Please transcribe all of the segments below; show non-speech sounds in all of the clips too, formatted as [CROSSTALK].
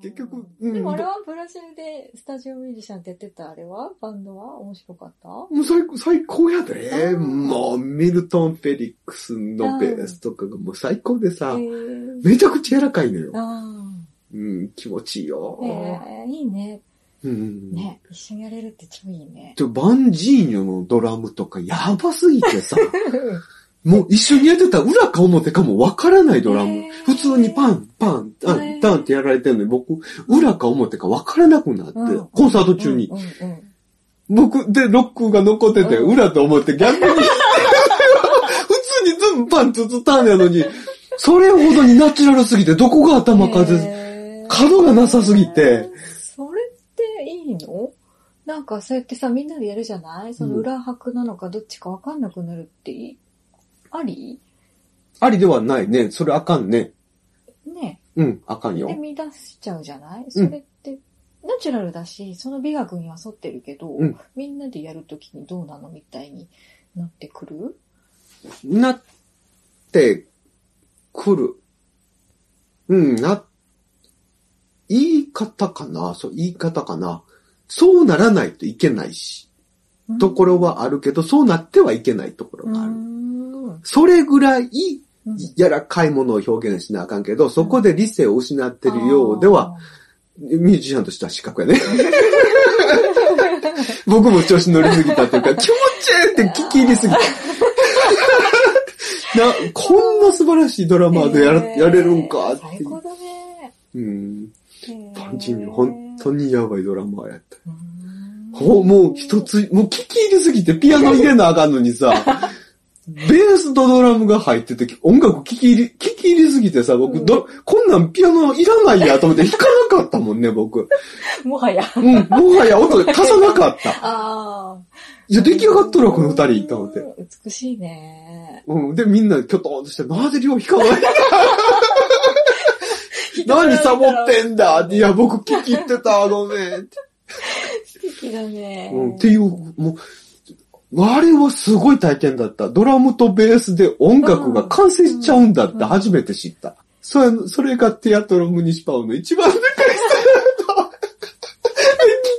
結局、うん。でもあれはブラジルでスタジオミュージシャンってやってたあれはバンドは面白かった？もう最高、最高やで。うんもう、ミルトン・フェリックスのベースとかがもう最高でさめちゃくちゃ柔らかいのよ。あうん、気持ちいいよえいいね。うん。ね。一緒にやれるって超いいね。ちょバンジーニョのドラムとかやばすぎてさ、[LAUGHS] もう一緒にやってたら裏か表かもわからないドラム。普通にパン、パン、タン、タンってやられてるのに僕、裏か表かわからなくなって、うん。コンサート中に。僕でロックが残ってて、うん裏と思って逆に、[LAUGHS] 普通にズンパンツツタンやのに、それほどにナチュラルすぎて、どこが頭数、角がなさすぎて。それっていいの？なんかそうやってさ、みんなでやるじゃない？その裏拍なのかどっちかわかんなくなるっていい？あり？ありではないね。それあかんね。ね。うん、あかんよで、。乱しちゃうじゃない？それって、ナチュラルだし、その美学には沿ってるけど、うんみんなでやるときにどうなのみたいになってくる？なってくる。うん、な、言い方かな？そう、言い方かな？そうならないといけないし、ところはあるけど、そうなってはいけないところうがある。ん。それぐらい、うん柔らかいものを表現しなあかんけど、そこで理性を失ってるようでは、、ミュージシャンとしては失格やね。[LAUGHS] 僕も調子乗りすぎたっていうか、気持ちいいって聞き入りすぎた。な、こんな素晴らしいドラマーでややれるんかって。最高だね。パンチに本当にやばいドラマーやった。うんほもう一つ、もう聞き入りすぎてピアノ入れなあかんのにさ、ベースとドラムが入ってて、音楽聞き入り、聞き入りすぎてさ、僕、ど、こんなんピアノいらないやと思って弾かなかったもんね、僕。もはや。うん、もはや音足さなかった。ああ。いや、出来上がっとるわ、この二人、と思って。うん美しいね。うん。で、みんなキョトンとして、なぜ両弾かない [LAUGHS] 何サボってんだ？いや、僕聞き入ってた、ごめん。[LAUGHS] 素敵だね。うん、っていう、もう、あれはすごい体験だった。ドラムとベースで音楽が完成しちゃうんだって初めて知った。それ、それがテアトロムニシパオの一番でかいスタイルだと。[LAUGHS]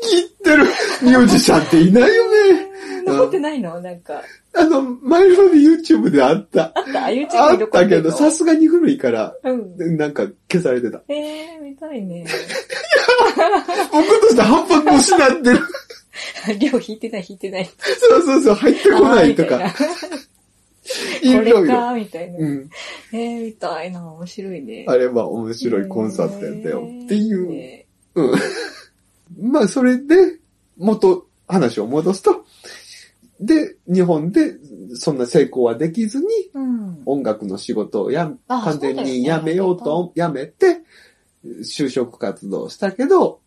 聞き入ってるミュージシャンっていないよね。残ってないの？なんか。あの、前ので YouTube であった。あった ?YouTube あったけど、さすすがに古いから、うん。なんか消されてた。えー、見たいね。[LAUGHS] 僕として反発も失ってる。[LAUGHS] 量引いてない引いてない。そうそうそう、入ってこないとか。[LAUGHS] こ。れか、みたいな。うん。えー、見たいな。面白いね。あれは面白いコンサートやったよ。っていう。ねうん。[LAUGHS] まあ、それで、元、話を戻すと、で、日本で、そんな成功はできずに、うん。音楽の仕事をや、あ完全にやめようと、やめて、就職活動をしたけど、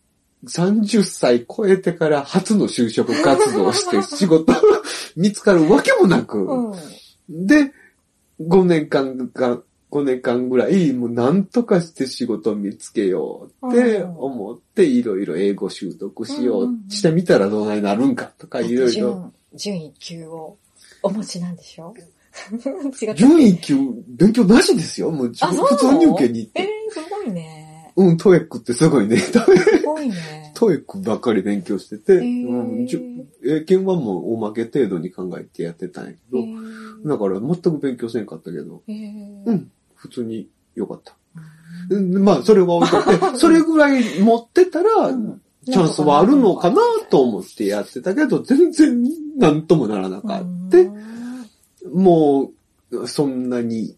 30歳超えてから初の就職活動をして仕事 [LAUGHS] 見つかるわけもなく、うん。で、5年間が、5年間ぐらい、もうなんとかして仕事を見つけようって思って、いろいろ英語習得しようしてみたらどうなになるんかとか、いろいろ。準、準一級をお持ちなんでしょ？[LAUGHS] 違った。準一級勉強なしですよ。もう普通入家に行っえーて。、すごいね。うん、トエックってすごいね。すごいね。[LAUGHS] トエックばっかり勉強してて、へーうん、英検はもうおまけ程度に考えてやってたんやけど、だから全く勉強せんかったけど、えーうん、普通に良かった。うんまあ、それは置いといて、それぐらい持ってたら、うんチャンスはあるのかなと思ってやってたけど、全然なんともならなかった。もう、そんなに、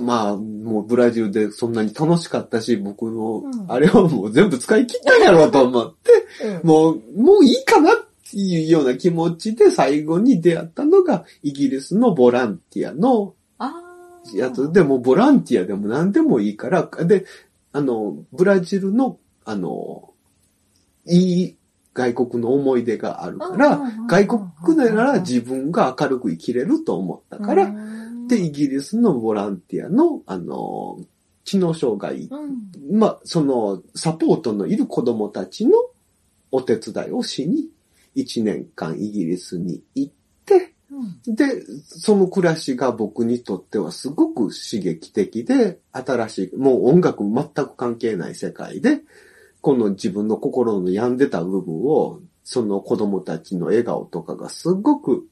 まあ、もうブラジルでそんなに楽しかったし、僕のう、ん。あれはもう全部使い切ったんやろうと思って、うん。もう、もういいかなっていうような気持ちで最後に出会ったのが、イギリスのボランティアのやつでもボランティアでも何でもいいから、で、あの、ブラジルの、あの、いい外国の思い出があるから、外国なら自分が明るく生きれると思ったから、で、イギリスのボランティアの、あの、知能障害、うんまあ、その、サポートのいる子供たちのお手伝いをしに、1年間イギリスに行って、うん。で、その暮らしが僕にとってはすごく刺激的で、新しい、もう音楽全く関係ない世界で、この自分の心の病んでた部分を、その子供たちの笑顔とかがすごく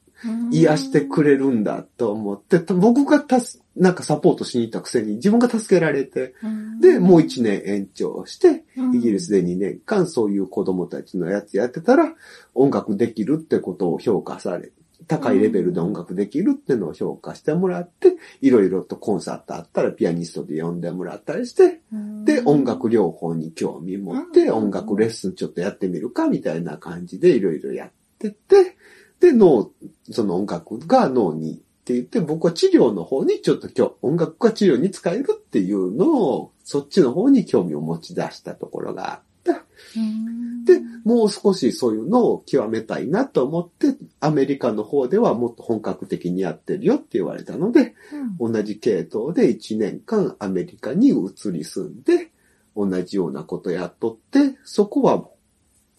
癒してくれるんだと思って、僕がたす、なんかサポートしに行ったくせに自分が助けられて、うん。で、もう1年延長して、うん。イギリスで2年間そういう子供たちのやつやってたら、音楽できるってことを評価され、高いレベルで音楽できるってのを評価してもらって、いろいろとコンサートあったらピアニストで呼んでもらったりして、で、音楽療法に興味持って、うん。音楽レッスンちょっとやってみるかみたいな感じでいろいろやってて、で、脳、その音楽が脳にって言って、僕は治療の方にちょっと今日、音楽が治療に使えるっていうのを、そっちの方に興味を持ち出したところがあった。うんで、もう少しそういうのを極めたいなと思って、アメリカの方ではもっと本格的にやってるよって言われたので、うん同じ系統で1年間アメリカに移り住んで、同じようなことやっとって、そこは、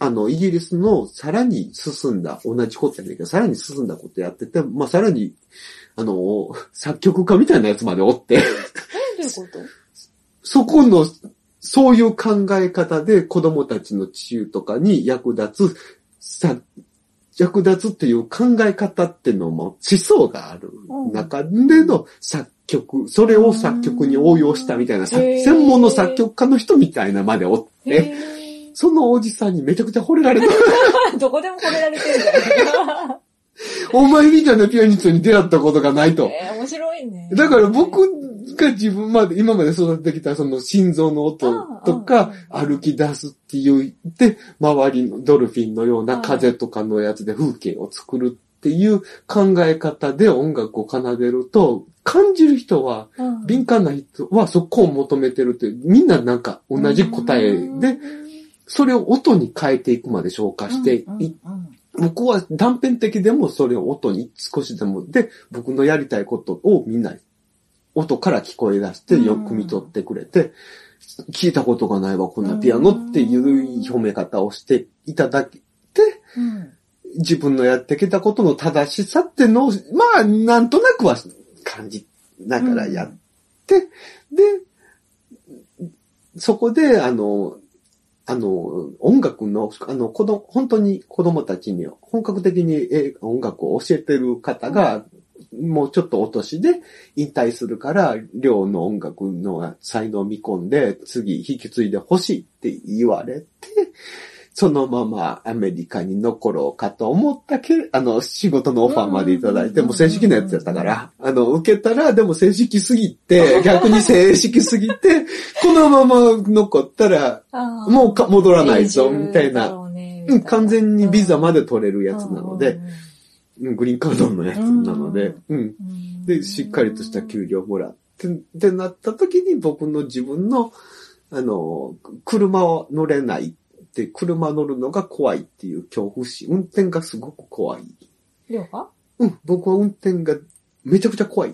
あの、イギリスのさらに進んだ、同じことやねんけど、さらに進んだことやってて、まあ、さらに、あの、作曲家みたいなやつまでおって、えどういうこと？そこの、そういう考え方で子供たちの治癒とかに役立つ、さ、役立つっていう考え方っていうのも思想がある中での作曲、それを作曲に応用したみたいな、専門の作曲家の人みたいなまでおって、へそのおじさんにめちゃくちゃ惚れられた。ー [LAUGHS] どこでも惚れられてるんだよ。お前みたいなピアニストに出会ったことがないと。えー面白いね。だから僕が自分まで、今まで育ててきたその心臓の音とかうん歩き出すって言って、周りのドルフィンのような風とかのやつで風景を作るっていう考え方で音楽を奏でると、感じる人は、うん敏感な人はそこを求めてるって、みんななんか同じ答えで、それを音に変えていくまで消化していうんうんうん。僕は断片的でもそれを音に少しでも、で、僕のやりたいことをみんな音から聞こえ出してよく汲み取ってくれて、聞いたことがないわ、こんなピアノっていう褒め方をしていただけて、うん。自分のやってきたことの正しさってのを、まあ、なんとなくは感じながらやって、で、そこで、あの、あの、音楽の、あの、子供、本当に子供たちに本格的にえ音楽を教えてる方が、もうちょっとお年で引退するから、寮の音楽の才能を見込んで、次引き継いでほしいって言われて、そのままアメリカに残ろうかと思ったけあの、仕事のオファーまでいただいて、うんもう正式なやつやったから、あの、受けたら、でも正式すぎて、[LAUGHS] 逆に正式すぎて、このまま残ったら、もうか戻らないぞ、みたいな。完全にビザまでで取れるやつなので、、うんグリーンカードのやつなので、うん。うんで、しっかりとした給料もらって、ってなった時に僕の自分の、あの、車を乗れないって、車乗るのが怖いっていう恐怖心、運転がすごく怖い。量が？うん、僕は運転がめちゃくちゃ怖い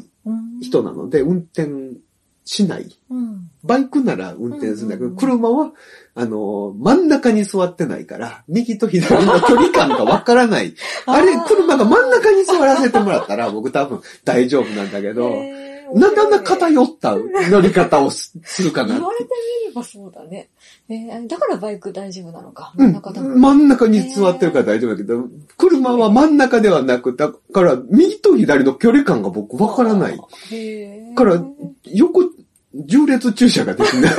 人なので、運転しない。うん。バイクなら運転するんだけど、うんうんうん車は、あの、真ん中に座ってないから、右と左の距離感がわからない。[LAUGHS] あれ車が真ん中に座らせてもらったら、僕多分大丈夫なんだけど、なかなか偏った乗り方をすするかな言われてみればそうだね。えーだからバイク大丈夫なのか。うん真ん中だ真ん中に座ってるから大丈夫だけど、車は真ん中ではなく、だから右と左の距離感が僕わからない。。から横、重列駐車ができない。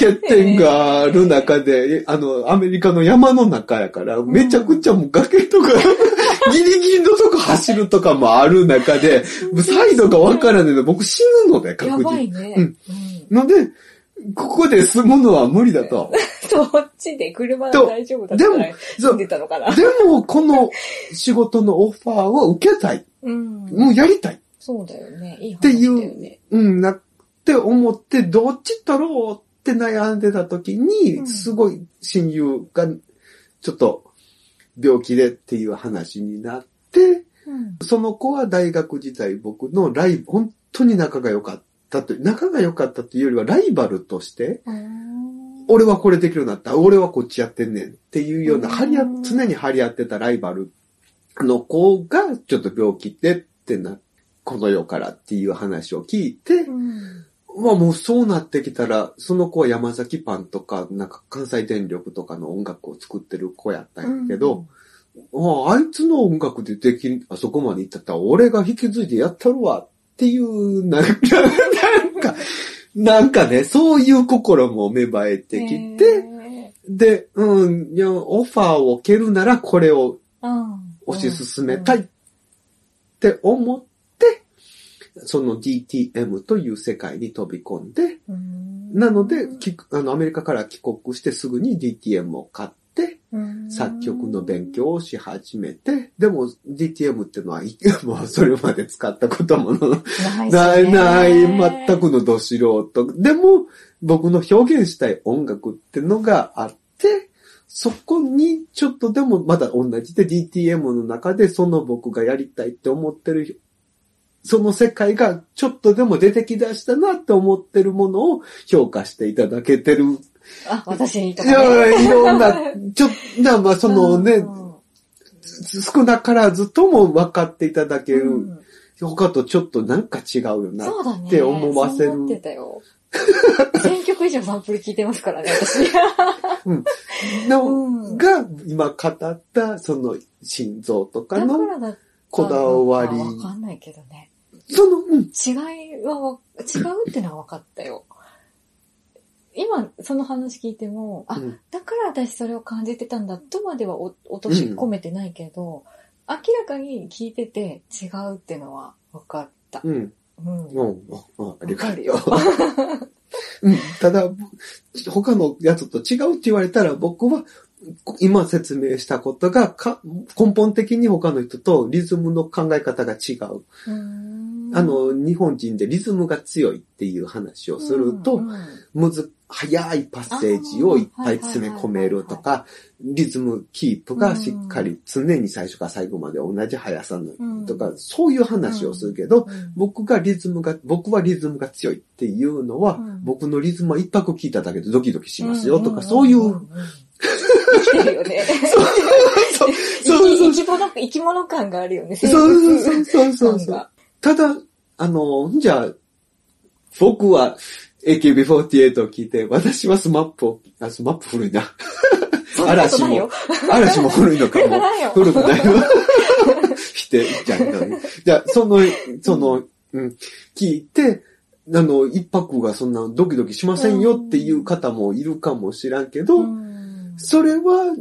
欠点がある中で、あの、アメリカの山の中やから、めちゃくちゃもう崖とか、[LAUGHS] ギリギリのとこ走るとかもある中で、サイドがわからないので、僕死ぬので、や確実に。ね。うんうんので、ここで住むのは無理だと。[LAUGHS] そっちで車大丈夫だったでもら住んでたのかな。でも、この仕事のオファーを受けたい。うん。もうやりたい。そうだよね。いい話てだよいうね。うん、なって思って、どっち取ろうって悩んでた時うに、んすごい親友が、ちょっと、病気でっていう話になって、うん。その子は大学時代僕のライブ、本当に仲が良かったと、仲が良かったというよりはライバルとして、俺はこれできるようになった、俺はこっちやってんねんっていうような、うん張り合、常に張り合ってたライバルの子がちょっと病気でってな、この世からっていう話を聞いて、うん。まあもうそうなってきたら、その子は山崎パンとか、なんか関西電力とかの音楽を作ってる子やったんやけど、あああいつの音楽でできん、あそこまで行ったったら俺が引き継いでやったるわっていう、なんか、なんか、なんかね、そういう心も芽生えてきて、へで、うん、いや、オファーを受けるならこれを推し進めたいって思って、その DTM という世界に飛び込んで、うんなので、きあの、アメリカから帰国してすぐに DTM を買って、うん作曲の勉強をし始めて、でも DTM ってのは、い [LAUGHS] もうそれまで使ったこともないない、全く。くのど素人。でも、僕の表現したい音楽ってのがあって、そこにちょっとでもまだ同じで DTM の中でその僕がやりたいって思ってる、その世界がちょっとでも出てきだしたなって思ってるものを評価していただけてる。あ、私にといか、ね。や、いろんな、ちょっと、なまあそのねう、ん少なからずとも分かっていただける。うん他とちょっとなんか違うよな。そうだね。って思わせるそう思ってたよ。[LAUGHS] 1000曲以上サンプル聞いてますからね、私。のうんが、今語った、その、心臓とかのこだわり。わかんないけどね。その、うん、違いはわ、違うってのは分かったよ。今、その話聞いても、あ、うんだから私それを感じてたんだとまではお落とし込めてないけど、明らかに聞いてて違うってのは分かった。うん、うん。うん、あありがとうわかるよ。[LAUGHS] うん、ただ、他のやつと違うって言われたら、僕は、今説明したことがか根本的に他の人とリズムの考え方が違う。うあ、の、日本人でリズムが強いっていう話をすると、むず、早いパッセージをいっぱい詰め込めるとか、リズムキープがしっかり常に最初から最後まで同じ速さのうんとか、そういう話をするけど、うん。僕がリズムが、僕はリズムが強いっていうのは、うん。僕のリズムは一泊聞いただけでドキドキしますよとか、そういう、生きてるよね。そうそうそう生き物、生き物感があるよね。そうそうそうそうそうただ、あの、じゃあ、僕は AKB48 を聞いて、私は SMAP を、あ、 SMAP 古いな。嵐も嵐も古いのかも。古くないわ。否定じゃない。じゃあ、その、その、うん、聞いて、あの、一拍がそんなドキドキしませんよっていう方もいるかもしらんけど、うんそれは、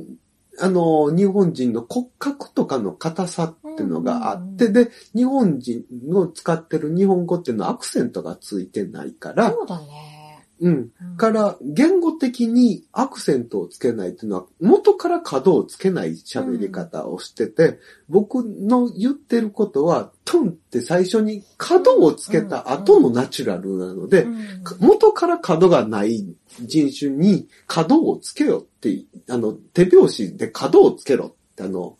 あの、日本人の骨格とかの硬さっていうのがあって、うんで、日本人の使ってる日本語っていうのはアクセントがついてないから、そうだね。うん。うんから、言語的にアクセントをつけないっていうのは、元から角をつけない喋り方をしてて、僕の言ってることは、トンって最初に角をつけた後のナチュラルなので、うん元から角がない人種に角をつけろって、あの、手拍子で角をつけろって、あの、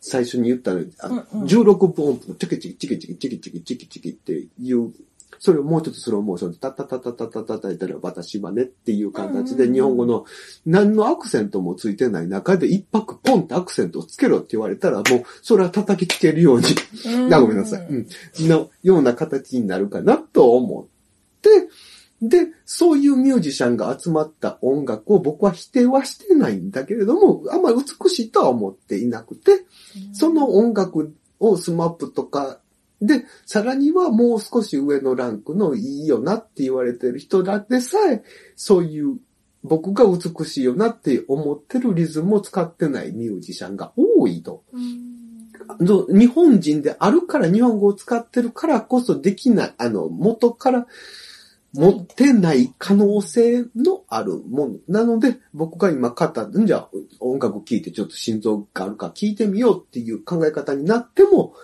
最初に言ったのに、あのうんうん16分音符のチキチキチキチキチキチキチキチキっていう、それをもうちょっとスローモーションでタッタッタッタッタッタッタッタッタッタ私はねっていう形で日本語の何のアクセントもついてない中で一拍ポンってアクセントをつけろって言われたらもうそれは叩きつけるようにあ、ごめんなさい。うん。のような形になるかなと思って、で、そういうミュージシャンが集まった音楽を僕は否定はしてないんだけれども、あんまり美しいとは思っていなくて、その音楽をスマップとかで、さらにはもう少し上のランクのいいよなって言われてる人らでさえ、そういう僕が美しいよなって思ってるリズムを使ってないミュージシャンが多いと。日本人であるから日本語を使ってるからこそできない、あの、元から持ってない可能性のあるもの。なので、僕が今語った、んじゃあ音楽聴いてちょっと心臓があるか聞いてみようっていう考え方になっても、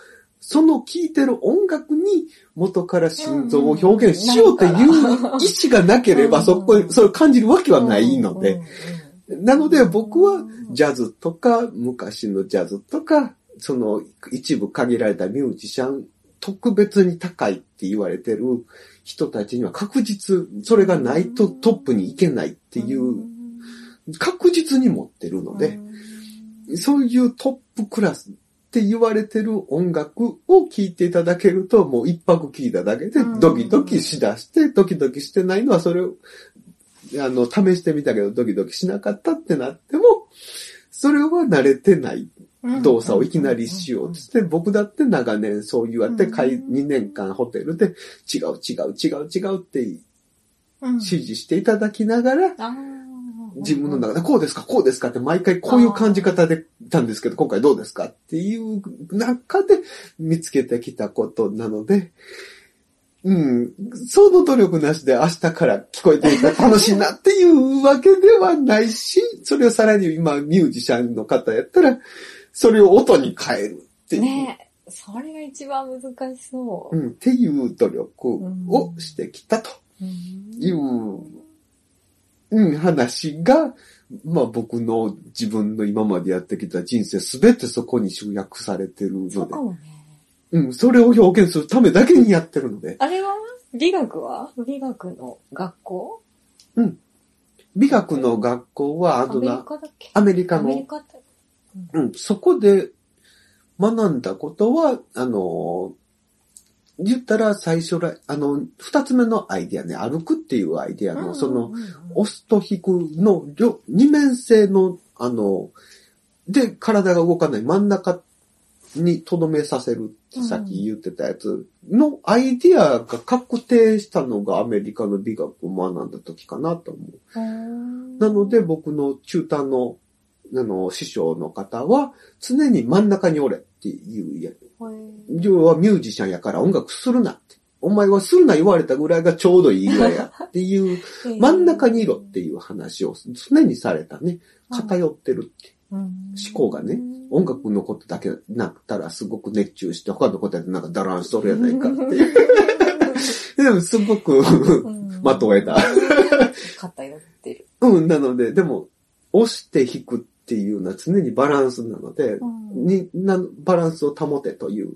その聴いてる音楽に元から心臓を表現しようっていう意思がなければ、そこに、それを感じるわけはないので、、なので僕はジャズとか、昔のジャズとか、その一部限られたミュージシャン、特別に高いって言われてる人たちには確実、それがないとトップに行けないっていう、確実に持ってるので、そういうトップクラスっって言われてる音楽を聴いていただけると、もう一泊聴いただけでうん。ドキドキしだして、ドキドキしてないのはそれを、あの、試してみたけどドキドキしなかったってなっても、それは慣れてない動作をいきなりしようとして、僕だって長年そう言われて、うん。会2年間ホテルで違う違う違う違うって指示していただきながら、自分の中でこうですかこうですかって毎回こういう感じ方でたんですけど、今回どうですかっていう中で見つけてきたことなので、うん、その努力なしで明日から聞こえていたら楽しいなっていうわけではないし、それをさらに今ミュージシャンの方やったら、それを音に変えるっていう。ね。え、それが一番難しそう。う。ん、っていう努力をしてきたと。うん。いう、うん、話が、まあ僕の自分の今までやってきた人生すべてそこに集約されてるので。そうか、もね。うん、それを表現するためだけにやってるので、あれは美学は？美学の学校？美学の学校はあアメリのな、カだっけ？アメリカアメリの、カって。うん、そこで学んだことは、あの、言ったら最初ら、あの、二つ目のアイディアね、歩くっていうアイディアの、その、、押すと引くの両、二面性の、あの、で、体が動かない。真ん中に留めさせるってさっき言ってたやつのアイディアが確定したのがアメリカの美学を学んだ時かなと思う。なので、僕の中短の、あの、師匠の方は、常に真ん中におれっていうや、要はミュージシャンやから音楽するなって。お前はするな言われたぐらいがちょうどいいぐらいやっていう、真ん中にいろっていう話を常にされたね。偏ってるって。思考がね音楽のことだけなったらすごく熱中して、他のことやなんかダランしとるやないかっていう。[LAUGHS] でもすごく [LAUGHS] まとえた。偏ってる。うん、なので、でも、押して弾くっていうのは常にバランスなので、になバランスを保てという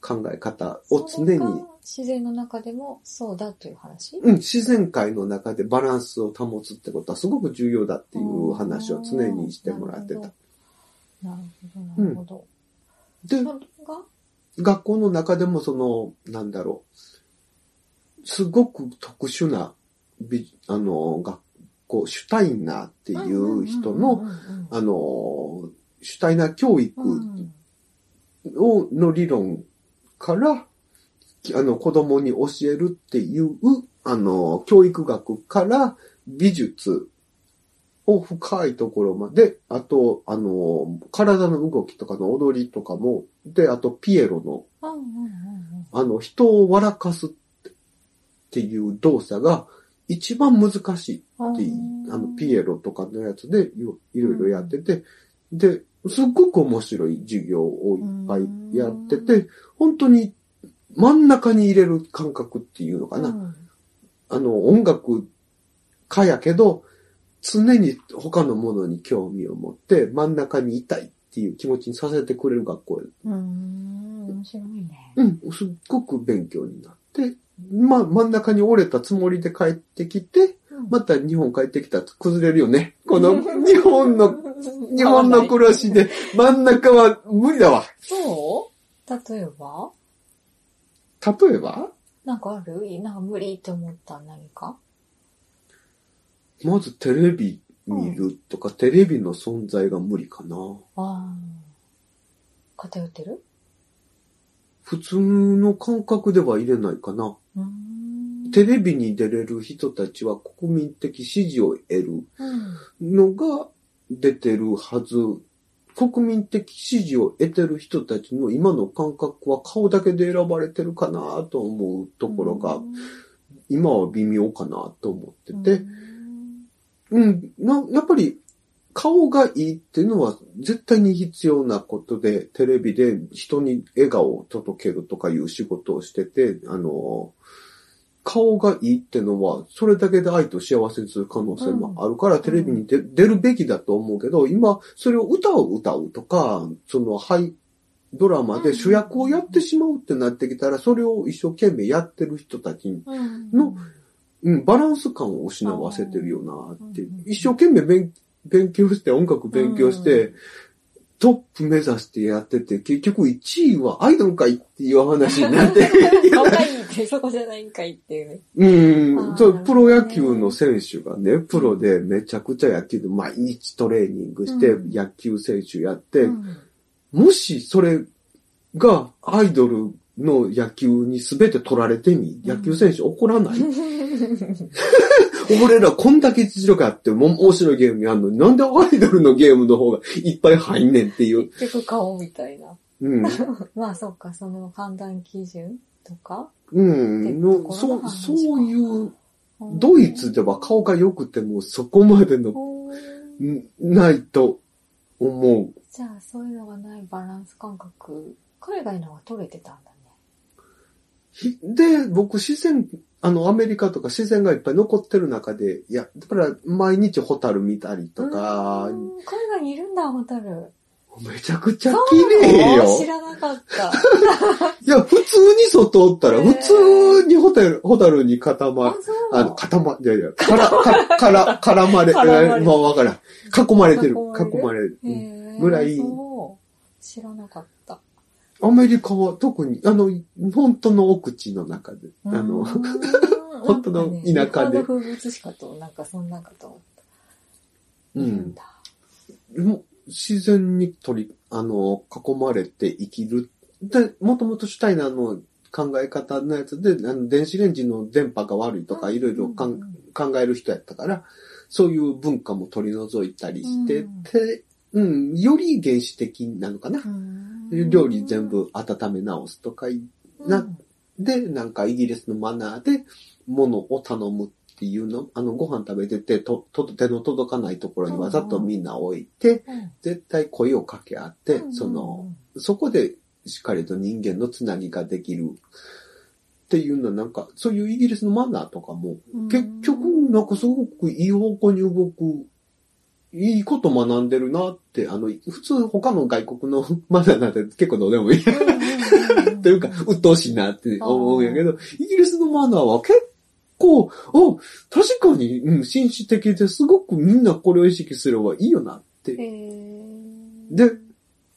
考え方を常に、自然の中でもそうだという話？うん、自然界の中でバランスを保つってことはすごく重要だっていう話を常にしてもらってた。。なるほど、なるほど。でそ、れが？学校の中でもその、なんだろう、すごく特殊な美、あの、学校、シュタイナーっていう人の、あの、シュタイナー教育うん。を、の理論から、あの、子供に教えるっていう、あの、教育学から美術を深いところまで、あと、あの、体の動きとかの踊りとかも、で、あと、ピエロの、あの、人を笑かすっていう動作が一番難しいうんっていう、あの、ピエロとかのやつでよいろいろやってて、で、すっごく面白い授業をいっぱいやってて、本当に真ん中に入れる感覚っていうのかな。うん。あの、音楽家やけど、常に他のものに興味を持って真ん中にいたいっていう気持ちにさせてくれる学校うん、面白いね。うん、すっごく勉強になって、まあ真ん中に折れたつもりで帰ってきて、また日本帰ってきた。ら崩れるよね。この日本の、[LAUGHS] 日本の暮らしで真ん中は無理だわ。そう？例えば？例えば、なんかある？なんか無理って思った？何か？まずテレビ見るとか、テレビの存在が無理かな。ああ。偏ってる？普通の感覚では入れないかな。テレビに出れる人たちは国民的支持を得るうんのが出てるはず。国民的支持を得てる人たちの今の感覚は顔だけで選ばれてるかなと思うところが、今は微妙かなと思ってて、うん、な、やっぱり顔がいいっていうのは絶対に必要なことで、テレビで人に笑顔を届けるとかいう仕事をしてて、あの、顔がいいってのは、それだけで愛と幸せにする可能性もあるから、テレビに出出るべきだと思うけど、今、それを歌を歌うとか、その、はい、ドラマで主役をやってしまうってなってきたら、それを一生懸命やってる人たちのうん、バランス感を失わせてるよなってう。んうん。うん。一生懸命勉勉強して、音楽勉強して、トップ目指してやってて、結局1位はアイドルかいっていう話になって。顔がいいって、[LAUGHS] そこじゃないんかいっていうね。うん。そう、プロ野球の選手がね、プロでめちゃくちゃ野球で毎日トレーニングしてうん。野球選手やって、うん。もしそれがアイドルの野球に全て取られてみ、野球選手怒らない、[LAUGHS] 俺らこんだけ実力あっても面白いゲームやんのに、なんでアイドルのゲームの方がいっぱい入んねんっていう。結局顔みたいな。うん。[LAUGHS] まあそっか、その判断基準とか？うん。のそう、そういう、ドイツでは顔が良くてもそこまでの、ないと思う。じゃあそういうのがないバランス感覚、海外の方が取れてたんだね。ひで、僕自然、あの、アメリカとか自然がいっぱい残ってる中で、いや、だから毎日ホタル見たりとかう、ん海外にいるんだ、ホタル。めちゃくちゃ綺麗よ。知らなかった。[LAUGHS] いや、普通に外おったら、普通にホタル、ホタルに固まあ、そう。あの、固ま、いやいや、から、か、から、絡まれ、絡まあわからん。囲まれてる。囲囲ままれる。ぐらい。知らなかった。アメリカは特に、あの、本当の奥地の中で、あの、本 [LAUGHS] 本当の田舎で日本の風物詩かと、なんかそんなんかと思った。うん。もう自然に取り、あの、囲まれて生きる。で、もともとシュタイナーの考え方のやつで、あの電子レンジの電波が悪いとか、いろいろかん考える人やったから、そういう文化も取り除いたりしてて、うん、より原始的なのかな。料理全部温め直すとかい、なで、なんかイギリスのマナーで物を頼むっていうの、あの、ご飯食べてて、と、と、手の届かないところにわざとみんな置いて、うん。絶対声を掛け合って、うん。その、そこでしっかりと人間のつなぎができるっていうのはなんか、そういうイギリスのマナーとかも、うん。結局、なんかすごくいい方向に動く、いいこと学んでるなって、あの、普通他の外国の [LAUGHS] マナーなんて結構どうでもいい。というか、鬱陶しいなって思うんやけど、イギリスのマナーは結構、あ、確かに、うん、紳士的ですごくみんなこれを意識すればいいよなって。で、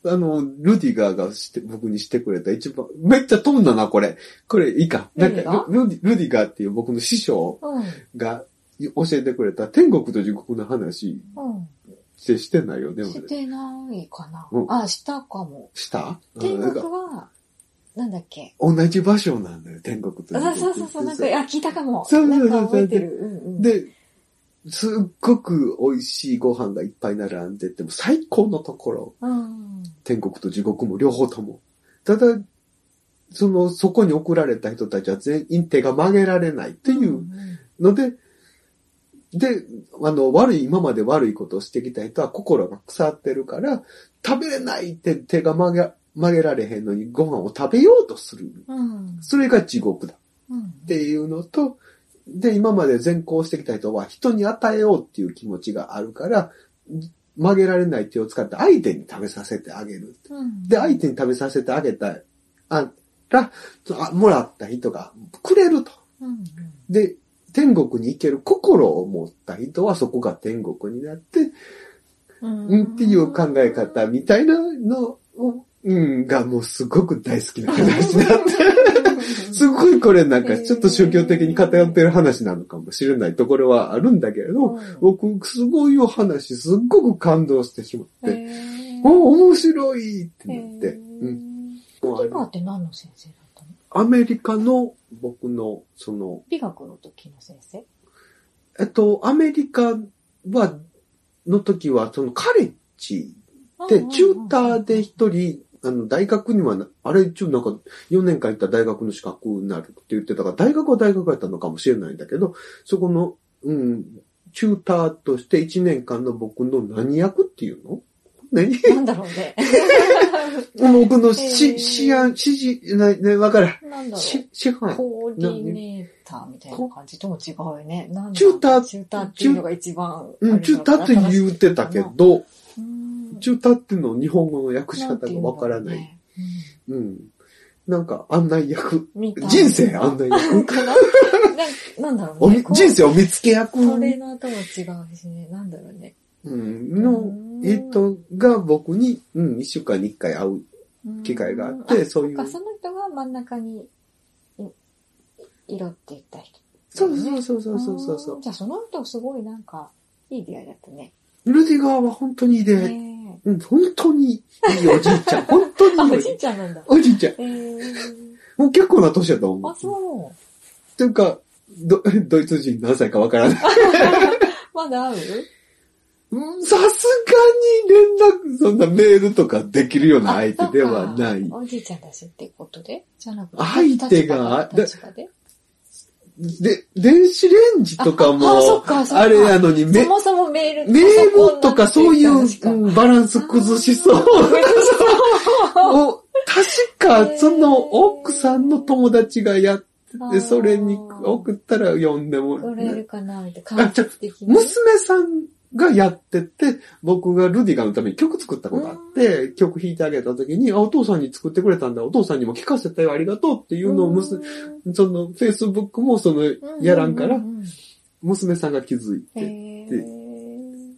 あの、ルディガーがして、僕にしてくれた一番、めっちゃ飛んだな、これ。これいいか。なんルディガかルルディ、ガーっていう僕の師匠うん。が教えてくれた天国と地獄の話うん。してしてないよ、でもね。してないかなう。んあ、したかも。した？天国は、なんだっけ？同じ場所なんだよ、天国と地獄あ、って。そうそうそう、なんか、あ、聞いたかも。そうそうそう覚えてる。うんうん。で、すっごく美味しいご飯がいっぱい並んでても最高のところ。うん。天国と地獄も両方とも。ただ、その、そこに送られた人たちは全員手が曲げられないっていうので、で、あの、悪い、今まで悪いことをしてきた人は心が腐ってるから、食べれないって手が曲げ、曲げられへんのにご飯を食べようとする。うん。それが地獄だうん。っていうのと、で、今まで善行してきた人は人に与えようっていう気持ちがあるから、曲げられない手を使って相手に食べさせてあげる。うん。で、相手に食べさせてあげた、あら、あもらった人がくれると。うん。で、天国に行ける心を持った人はそこが天国になって、うん。うんっていう考え方みたいなのを、うん、がもうすごく大好きな話になって。[LAUGHS] すごいこれなんかちょっと宗教的に偏ってる話なのかもしれないところはあるんだけれど、僕、すごいお話、すっごく感動してしまって、お面白いってなって、うん。リバーって何の先生だアメリカの僕の、その、美学の時の先生？えっと、アメリカは、の時は、そのカレッジで、チューターで一人、あの、大学にはな、あれ一応なんか4年間行った大学の資格になるって言ってたから、大学は大学やったのかもしれないんだけど、そこの、うん、チューターとして1年間の僕の何役っていうの何なんだろうね。[LAUGHS] 僕のへし、ーしあ、指示、な、ね、わからん。なんだろし、師範う。。コーディネーターみたいな感じとも違うよね。なんだチューターチューターっていうのが一番。うん、チューターって言うてたけど、うん、チューターっていうの日本語の訳し方がわからない。ね。うん。なんか案内役。人生案内役。[LAUGHS] かなななんだろうね。人生お見つけ役。トレーナーとも違うしね。なんだろうね。うん、の人が僕に、うん、一週間に一回会う。機会があってそういうその人が真ん中に、い色って言った人。そうそうそうそうそうそうじゃあその人すごいなんか、いい出会いだったね。ルディガーは本当にいいで、ねうん、本当にいいおじいちゃん。[LAUGHS] 本当にいいおじいいちゃんなんだ。おじいちゃん。えー、もう結構な年だと思う。あ、そう。というか、ド [LAUGHS] ドイツ人何歳かわからない。[LAUGHS] まだ会う？うんさすがに連絡、そんなメールとかできるような相手ではない。おじいちゃんだしってことで？じゃなくて。相手が立場でで、電子レンジとかも、あれやのに、めそもそもメールメールとかそういう、バランス崩しそう。を確か、その奥さんの友達がやってて、それに送ったら読んでも、売れるかなみたいな。あじ的に。娘さんがやってて、僕がルディガーのために曲作ったことあって、曲弾いてあげた時に、あ、お父さんに作ってくれたんだ、お父さんにも聞かせたよ、ありがとうっていうのを娘、その、フェイスブックもその、やらんから娘さんが気づいへて、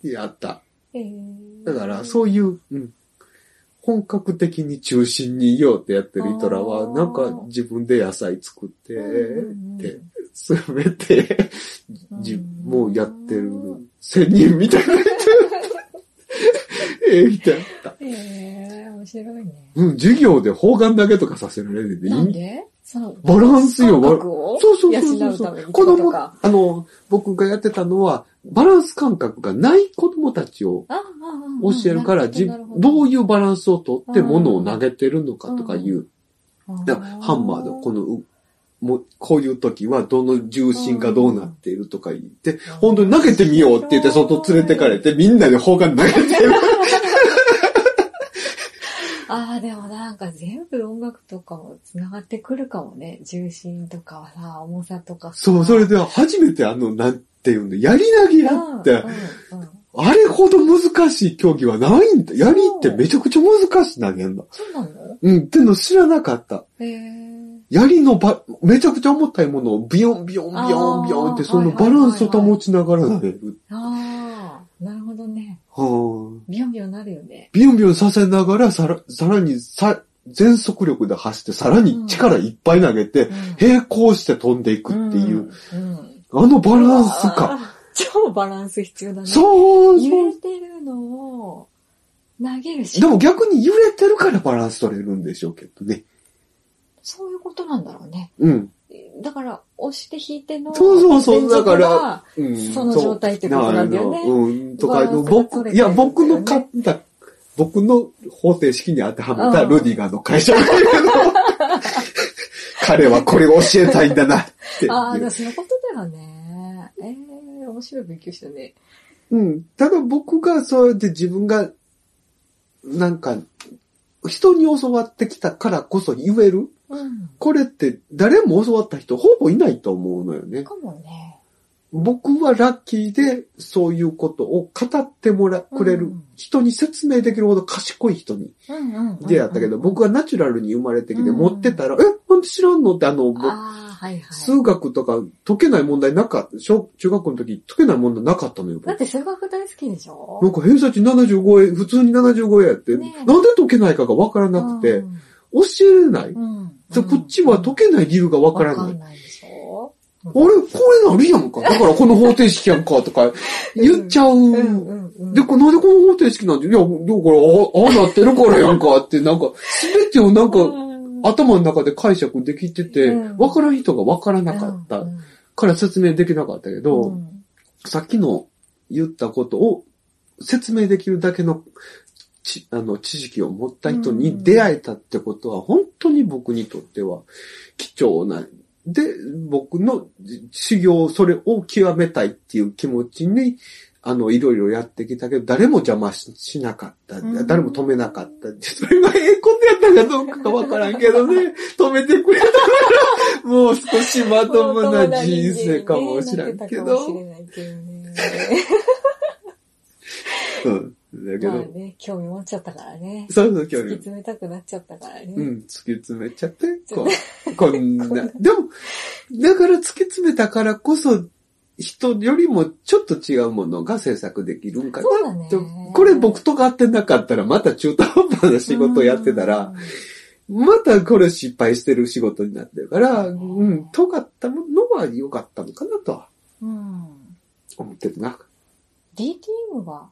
ーやった。だから、そういう、うん、本格的に中心にいようってやってる人らは、なんか自分で野菜作って、って、すべて、じうんもうやってる、仙人みたいな人。[LAUGHS] ええ人やった。へえ、面白いね。うん、授業で方眼だけとかさせられるで、なんで？その、バランスよ感覚をそうそうそうそうそう子供。あの、僕がやってたのは、バランス感覚がない子供たちを教えるから、じどういうバランスをとって物を投げてるのかとかいう。だからハンマーでこの、うもう、こういう時はどの重心がどうなっているとか言って、本当に投げてみようって言って外連れてかれて、みんなで方眼投げてる。[LAUGHS] ああ、でもなんか全部音楽とかも繋がってくるかもね。重心とかはさ、重さとかさ。そう、それで初めてあの、なんていうの、やり投げやって、うんうんうんあれほど難しい競技はないんだ。やりってめちゃくちゃ難しい投げんだ。そうなの？うん、っての知らなかった。へえ。やりのば、めちゃくちゃ重たいものをビヨンビヨンビヨンビヨンってそのバランスを保ちながら投げる。ああ、なるほどね。はあビヨンビヨンなるよね。ビヨンビヨンさせながら、さら、さらに、さ、全速力で走って、さらに力いっぱい投げて、並行して飛んでいくっていう、うん。うん。あのバランスか。超バランス必要だね。そう揺そうれ。てるのを投げるし。でも逆に揺れてるからバランス取れるんでしょうけどね。そういうことなんだろうね。うん。だから、押して引いての。そうそうそうだからら。うん、その状態ってことなんだよねそううん。とか、僕、いや、僕の買った、僕の方程式に当てはめたうんルディガーの会社だけど、[LAUGHS] 彼はこれを教えたいんだなっていう。ああ、でもそのことだよね。ええ面白い勉強したね。うん。ただ僕がそうやって自分が、なんか、人に教わってきたからこそ言えるうん。これって誰も教わった人ほぼいないと思うのよね。かもね。僕はラッキーでそういうことを語ってもら、くれるうん人に説明できるほど賢い人に。出会ったけど、僕はナチュラルに生まれてきてうん持ってたら、え、なんで知らんのってあの、はいはい。数学とか解けない問題なかった、小中学校の時解けない問題なかったのよ。僕だって数学大好きでしょ？なんか偏差値75円、普通に75円やって、ねえなんで解けないかがわからなくて、うん教えれない。うん。でこっちは解けない理由がわからない。ないでしょあれこれなるやんか。[LAUGHS] だからこの方程式やんかとか言っちゃう。うんうんうん。で、これなんでこの方程式なんて、いや、だから、あ、ああなってるからやんかって、なんか、すべてをなんか、うん頭の中で解釈できててうん、わからん人がわからなかったうんから説明できなかったけうど、んさっきの言ったことを説明できるだけのちあの知識を持った人に出会えたってことは、本当に僕にとっては貴重な。で、僕の修行、それを極めたいっていう気持ちに、あの、いろいろやってきたけど、誰も邪魔ししなかった。うん誰も止めなかった。それがええことやったかどうかかわからんけどね、[LAUGHS] 止めてくれたから、もう少しまともな人生かもしれんけど。かもしれないけどね。うん。だけど、まあね、興味持っちゃったからね。そうそう、興味。突き詰めたくなっちゃったからね。うん、突き詰めちゃって、[LAUGHS] こう、こんな。でも、だから突き詰めたからこそ、人よりもちょっと違うものが制作できるんかそうだねなって。これ僕とかってなかったら、また中途半端な仕事をやってたら、またこれ失敗してる仕事になってるから、うん、尖ったのは良かったのかなとは。思ってるな。DTM は、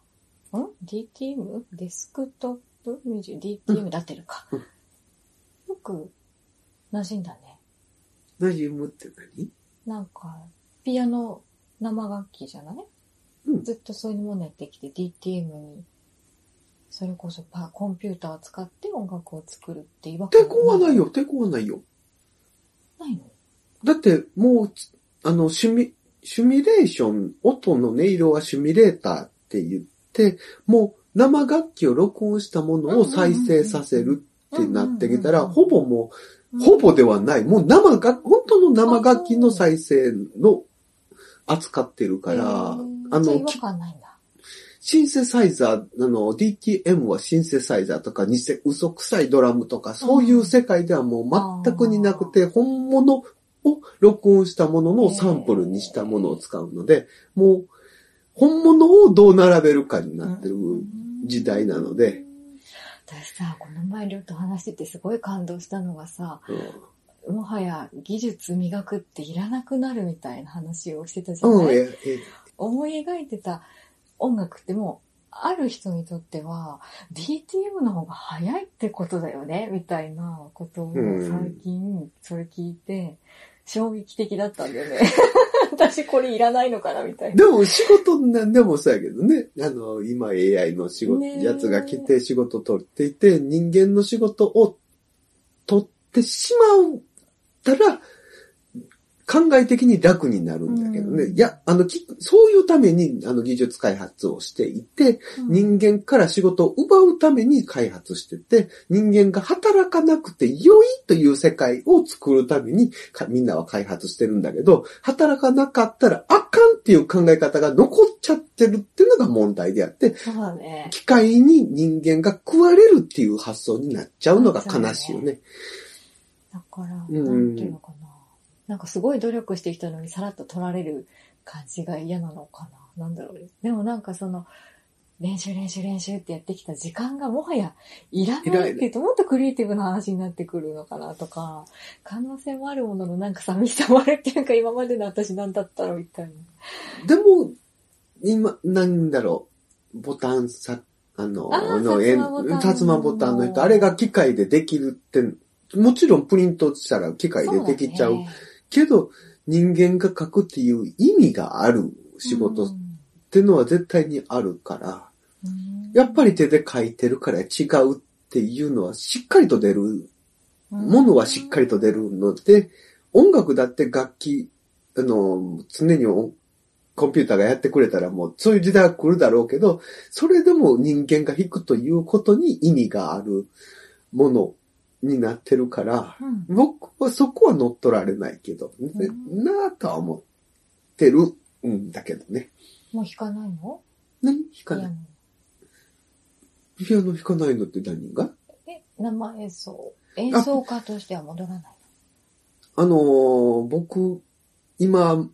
ん ?DTM? デスクトップ？ミュージック ?DTM だってるか。うんよく、馴染んだね。ナジウムって何？なんか、ピアノ生楽器じゃない、うんずっとそういうものやってきて DTM に、それこそパコンピューターを使って音楽を作るって違和感抵抗はないよ、抵抗はないよ。ないの？だってもう、あの、シミ、シミュレーション、音の音色はシミュレーターって言って、もう生楽器を録音したものを再生させるってなってきたら、ほぼもう、ほぼではない。もう生が、本当の生楽器の再生の扱ってるから、あの。シンセサイザー、あの、DTM はシンセサイザーとか、偽、嘘くさいドラムとか、そういう世界ではもう全くになくて、本物を録音したもののサンプルにしたものを使うので、もう、本物をどう並べるかになってる時代なので、私さ、この前りょうと話しててすごい感動したのがさ、うん。もはや技術磨くっていらなくなるみたいな話をしてたじゃうん、ない、え、え、思い描いてた音楽ってもう、ある人にとっては、DTM の方が早いってことだよね、みたいなことをうん最近、それ聞いて、衝撃的だったんだよね。私これいらないのかな、みたいな。でも仕事なんでもそうやけどね。あの、今 AI の仕事、やつが来て仕事取っていて、人間の仕事を取ってしまったら、考え的に楽になるんだけどね。うんいや、あの、きそういうために、あの、技術開発をしていて、人間から仕事を奪うために開発してて、人間が働かなくて良いという世界を作るためにかみんなは開発してるんだけど、働かなかったらあかんっていう考え方が残っちゃってるっていうのが問題であって、ね。機械に人間が食われるっていう発想になっちゃうのが悲しいよね。だから、うんなんていうのかな。なんかすごい努力してきたのにさらっと取られる感じが嫌なのかな。なんだろう。でもなんかその、練習練習練習ってやってきた時間がもはやいらないっていうともっとクリエイティブな話になってくるのかなとか、可能性もあるもののなんか寂しさもあるっていうか今までの私なんだったらみたいな。でも、今、なんだろう、ボタンさ、あの、あーの薩摩ボタン薩摩ボタンの人、あれが機械でできるって、もちろんプリントしたら機械でできちゃう。けど、人間が書くっていう意味がある仕事っていうのは絶対にあるから、うん。やっぱり手で書いてるから違うっていうのはしっかりと出る、ものはしっかりと出るので、音楽だって楽器、あの、常におコンピューターがやってくれたらもうそういう時代は来るだろうけど、それでも人間が弾くということに意味があるものになってるから、うん。僕はそこは乗っ取られないけど、ねうん。なぁとは思ってるんだけどね。もう弾かないの？何？弾かない。ピアノ。弾かないのって何が？え、生演奏。演奏家としては戻らないあのー僕、今、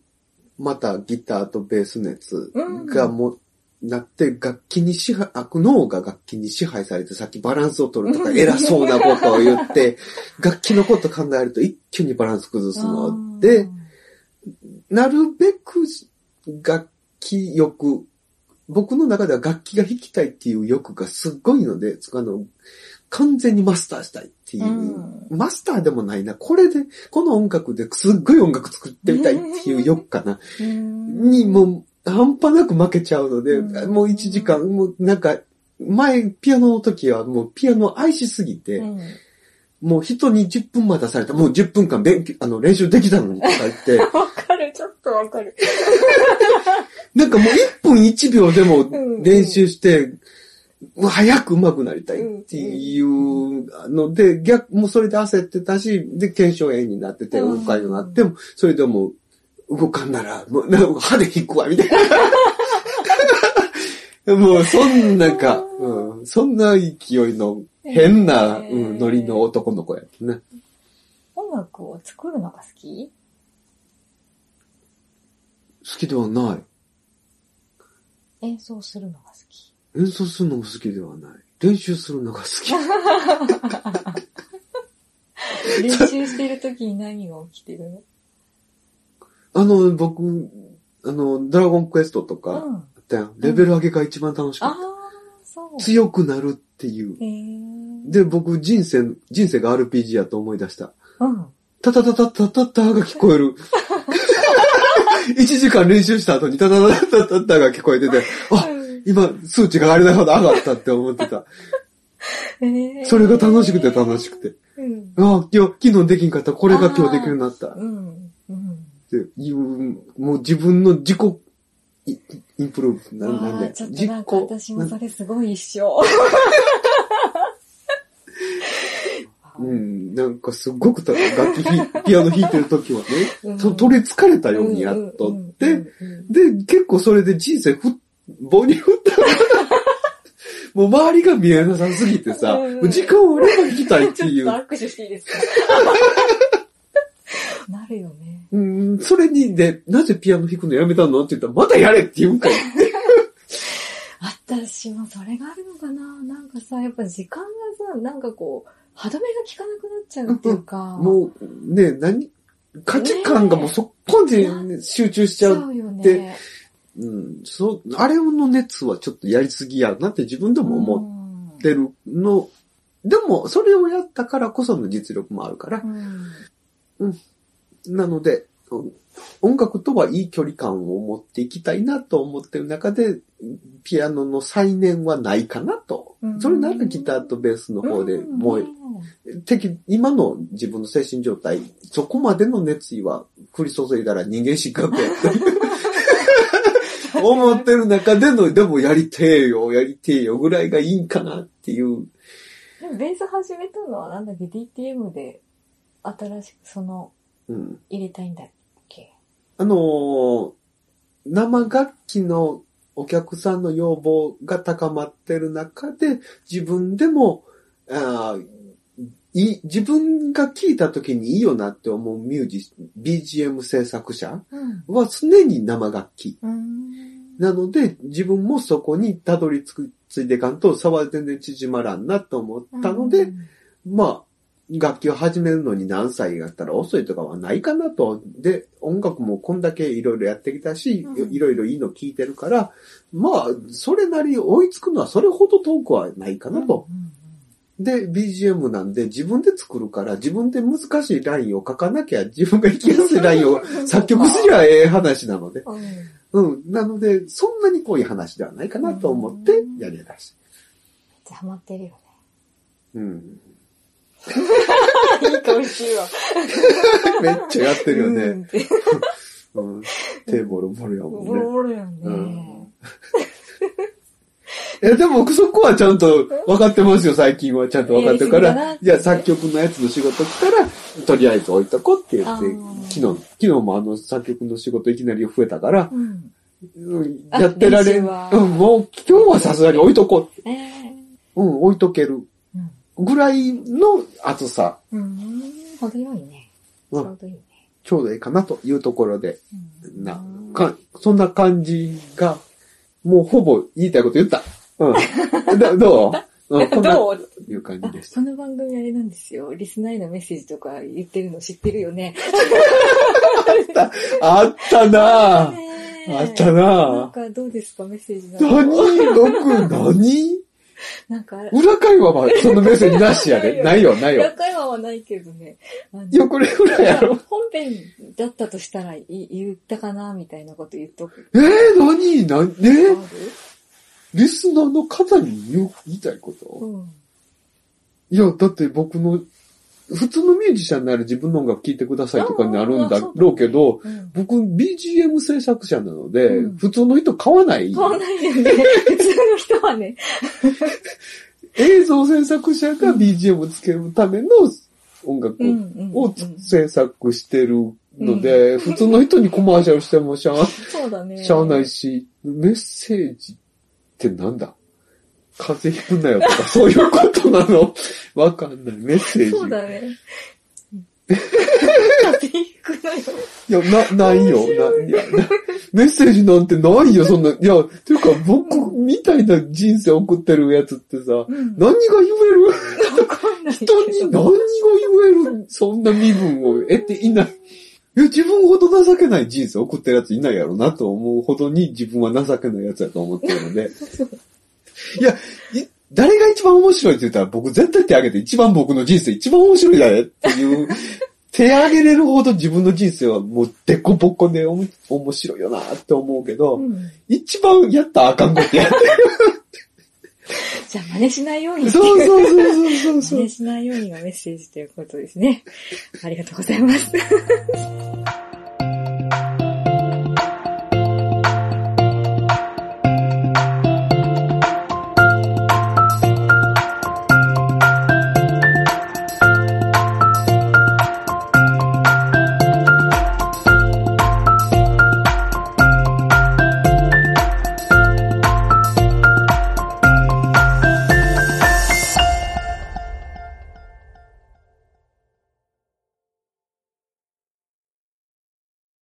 またギターとベース熱がも、なって、楽器に支配、あ脳が楽器に支配されて、さっきバランスを取るとか偉そうなことを言って、[LAUGHS] 楽器のこと考えると一気にバランス崩すので、なるべく楽器欲、僕の中では楽器が弾きたいっていう欲がすっごいので、あの、完全にマスターしたいっていう、うん。マスターでもないな、これで、この音楽ですっごい音楽作ってみたいっていう欲かな、うん。にもう半端なく負けちゃうので、うん。もう1時間、もうなんか、前、ピアノの時はもうピアノを愛しすぎて、うん。もう人に10分待たされた、もう10分間勉強、あの、練習できたのにとか言って、[LAUGHS] わかる、ちょっとわかる。[LAUGHS] なんかもう1分1秒でもうん。練習して、もう早く上手くなりたいっていうので、逆、もうそれで焦ってたし、で、検証炎になってて、うん。動かんようになっても、それでもう動かんなら、もうなんか歯で引くわ、みたいな。[LAUGHS] もうそんなか、うん、そんな勢いの変な、へーうん、ノリの男の子やったね。音楽を作るのが好き？きではない。演奏するのが好き。演奏するのも好きではない。練習するのが好き。[LAUGHS] 練習してる時に何が起きてるの？あの、僕、あの、ドラゴンクエストとか、うん。レベル上げが一番楽しかああった。、そう。強くなるっていう。で、僕、人生、人生が RPG やと思い出した。うん。タタタタタタタが聞こえる。[LAUGHS] 1時間練習した後にタタタタタタが聞こえてて、あ、今、数値があれだほど上がったって思ってた。それが楽しくて楽しくて。うん。あ今日、昨日できんかった。これが今日できるようになった。っうん。うん。ていう、もう自分の自己イインプルーブ。ななんああ、でちょっとなんか私もそれすごい一緒。[LAUGHS] うん、なんかすごくた楽器 [LAUGHS] ピアノ弾いてる時はね、うんと取り憑かれたようにやっとって、で、結構それで人生ふ、棒に振ったら、[LAUGHS] もう周りが見えなさすぎてさ、うん時間をあれば弾きたいってちょっという。握手していいですか？なるよね。うん、それに、で、なぜピアノ弾くのやめたのって言ったら、またやれって言うんかい。[LAUGHS] 私もそれがあるのかななんかさ、やっぱ時間がさ、なんかこう、歯止めが効かなくなっちゃうっていうか。もう、ね、何価値観がもうそこに集中しちゃう。そうよでね。うん、そう、あれの熱はちょっとやりすぎやなって自分でも思思ってるの。でも、それをやったからこその実力もあるからう。ん。なので、うん音楽とはいい距離感を持っていきたいなと思ってる中で、ピアノの再燃はないかなと。うんそれならギターとベースの方でうんもう、適今の自分の精神状態、そこまでの熱意は降り注いだら人間失格やって [LAUGHS] 思ってる中での、でもやりてえよ、やりてえよぐらいがいいんかなっていう。でもベース始めたのはなんだっけ ?DTM で新しくそのうん。入れたいんだっけ？あのー生楽器のお客さんの要望が高まってる中で、自分でも、あーいい自分が聴いた時にいいよなって思うミュージ、BGM 制作者うん。は常に生楽器。うん。なので、自分もそこにたどり着く、ついていかんと差は全然縮まらんなと思ったので、まあ、楽器を始めるのに何歳だったら遅いとかはないかなと。で、音楽もこんだけいろいろやってきたし、うんいろいろいいの聞いてるから、まあ、それなり追いつくのはそれほど遠くはないかなと。で、BGM なんで自分で作るから、自分で難しいラインを書かなきゃ、自分が弾きやすいラインを [LAUGHS] 作曲すりゃええ話なので。うん。なので、そんなに濃い話ではないかなと思ってやりだし。じゃハマってるよね。うん。[LAUGHS] いい顔してるわ。[LAUGHS] めっちゃやってるよね。うん。[LAUGHS] 手ボロボロやもボロんね。ボロよね。うんえ、でも、そこはちゃんと分かってますよ、最近はちゃんと分かってるからじゃあ作曲のやつの仕事来たら、とりあえず置いとこうって言って昨日、昨日もあの作曲の仕事いきなり増えたから、うん。うんあやってられうん、もう今日はさすがに置いとこええう。うん、置いとける。うん。ぐらいの厚さ、うん。程よいね。ちうんょうどいいね。ちょうどいいかなというところで、うんな、か、そんな感じが、もうほぼ言いたいこと言った。うん。[LAUGHS] どどう、うん、[LAUGHS] どう？いう感じです。この番組あれなんですよ。リスナーへのメッセージとか言ってるの知ってるよね。あったなぁ。あったなんなぁ。かどうですか？メッセージな何？の僕、何？[LAUGHS] なんか、裏会話はそのメッセージなしやで。ないよ、ないよ裏。会話はないけどね。あのよくれぐらいやろ。本編だったとしたらい言ったかなみたいなこと言っとく。えー、何？何あね？る？リスナーの方に言いたいこと？うん。いや、だって僕の、普通のミュージシャンなら自分の音楽聴いてくださいとかになるんだろうけど、うん。僕 BGM 制作者なので、うん普通の人買わない。買わないよね。[LAUGHS] 普通の人はね。映像制作者が BGM をつけるための音楽を制作してるので、普通の人にコマーシャルしてもしゃあ、そうだね。しゃあないし、メッセージってなんだ？風邪ひくなよとか、そういうことなの？[LAUGHS] わかんない。メッセージ。そうだね。ピンクのよ。いや、な、ないよ。な、いや、なメッセージなんてないよ、そんな。いや、ていうか僕みたいな人生送ってるやつってさ、うん。何が言える？わかんないけど。人に何が言える？そんな身分を得ていない。いや、自分ほど情けない人生送ってるやついないやろなと思うほどに自分は情けないやつやと思ってるので。[LAUGHS] いや、い誰が一番面白いって言ったら僕絶対手挙げて一番僕の人生一番面白いだねっていう、[LAUGHS] 手挙げれるほど自分の人生はもうデコボコでおも面白いよなって思うけど、うん一番やったらあかんことやってじゃあ真似しないように。る。そうそうそうそうそうそう真似。しないようにがメッセージということですね。ありがとうございます。[LAUGHS]